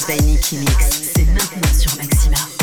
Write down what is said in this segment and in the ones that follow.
C'est maintenant sur Maxima.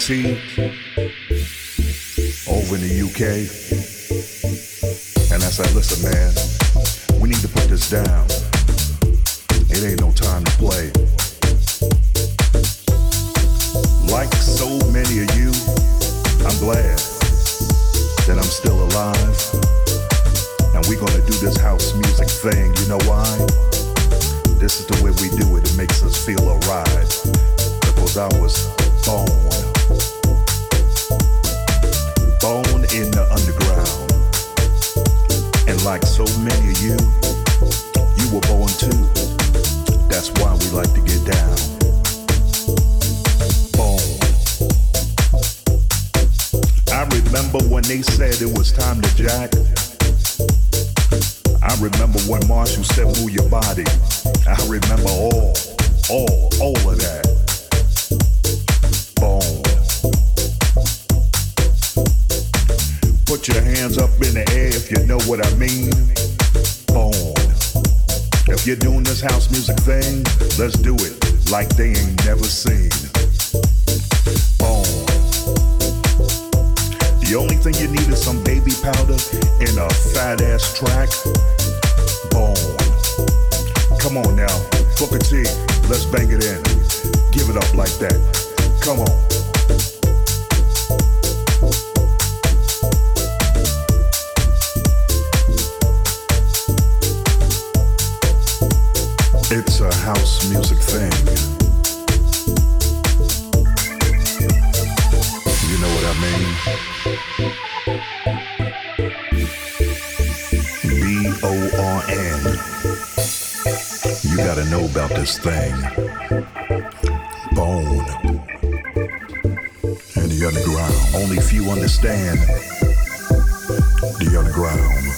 Over in the UK. And I said, listen, man, we need to put this down. It ain't no time to play. Like so many of you, I'm glad that I'm still alive. And we're gonna do this house music thing. You know why? This is the way we do it. It makes us feel alright. Because I was born born in the underground. And like so many of you, you were born too. That's why we like to get down. Born. I remember when they said it was time to jack. I remember when Marshall said move your body. I remember all, all, all of that. Put your hands up in the air if you know what I mean. Born. If you're doing this house music thing, let's do it like they ain't never seen. Born. The only thing you need is some baby powder in a fat ass track. Born. Come on now, Booker T, let's bang it in. Give it up like that. Come on. This thing. Bone. And the underground. Only few understand the underground.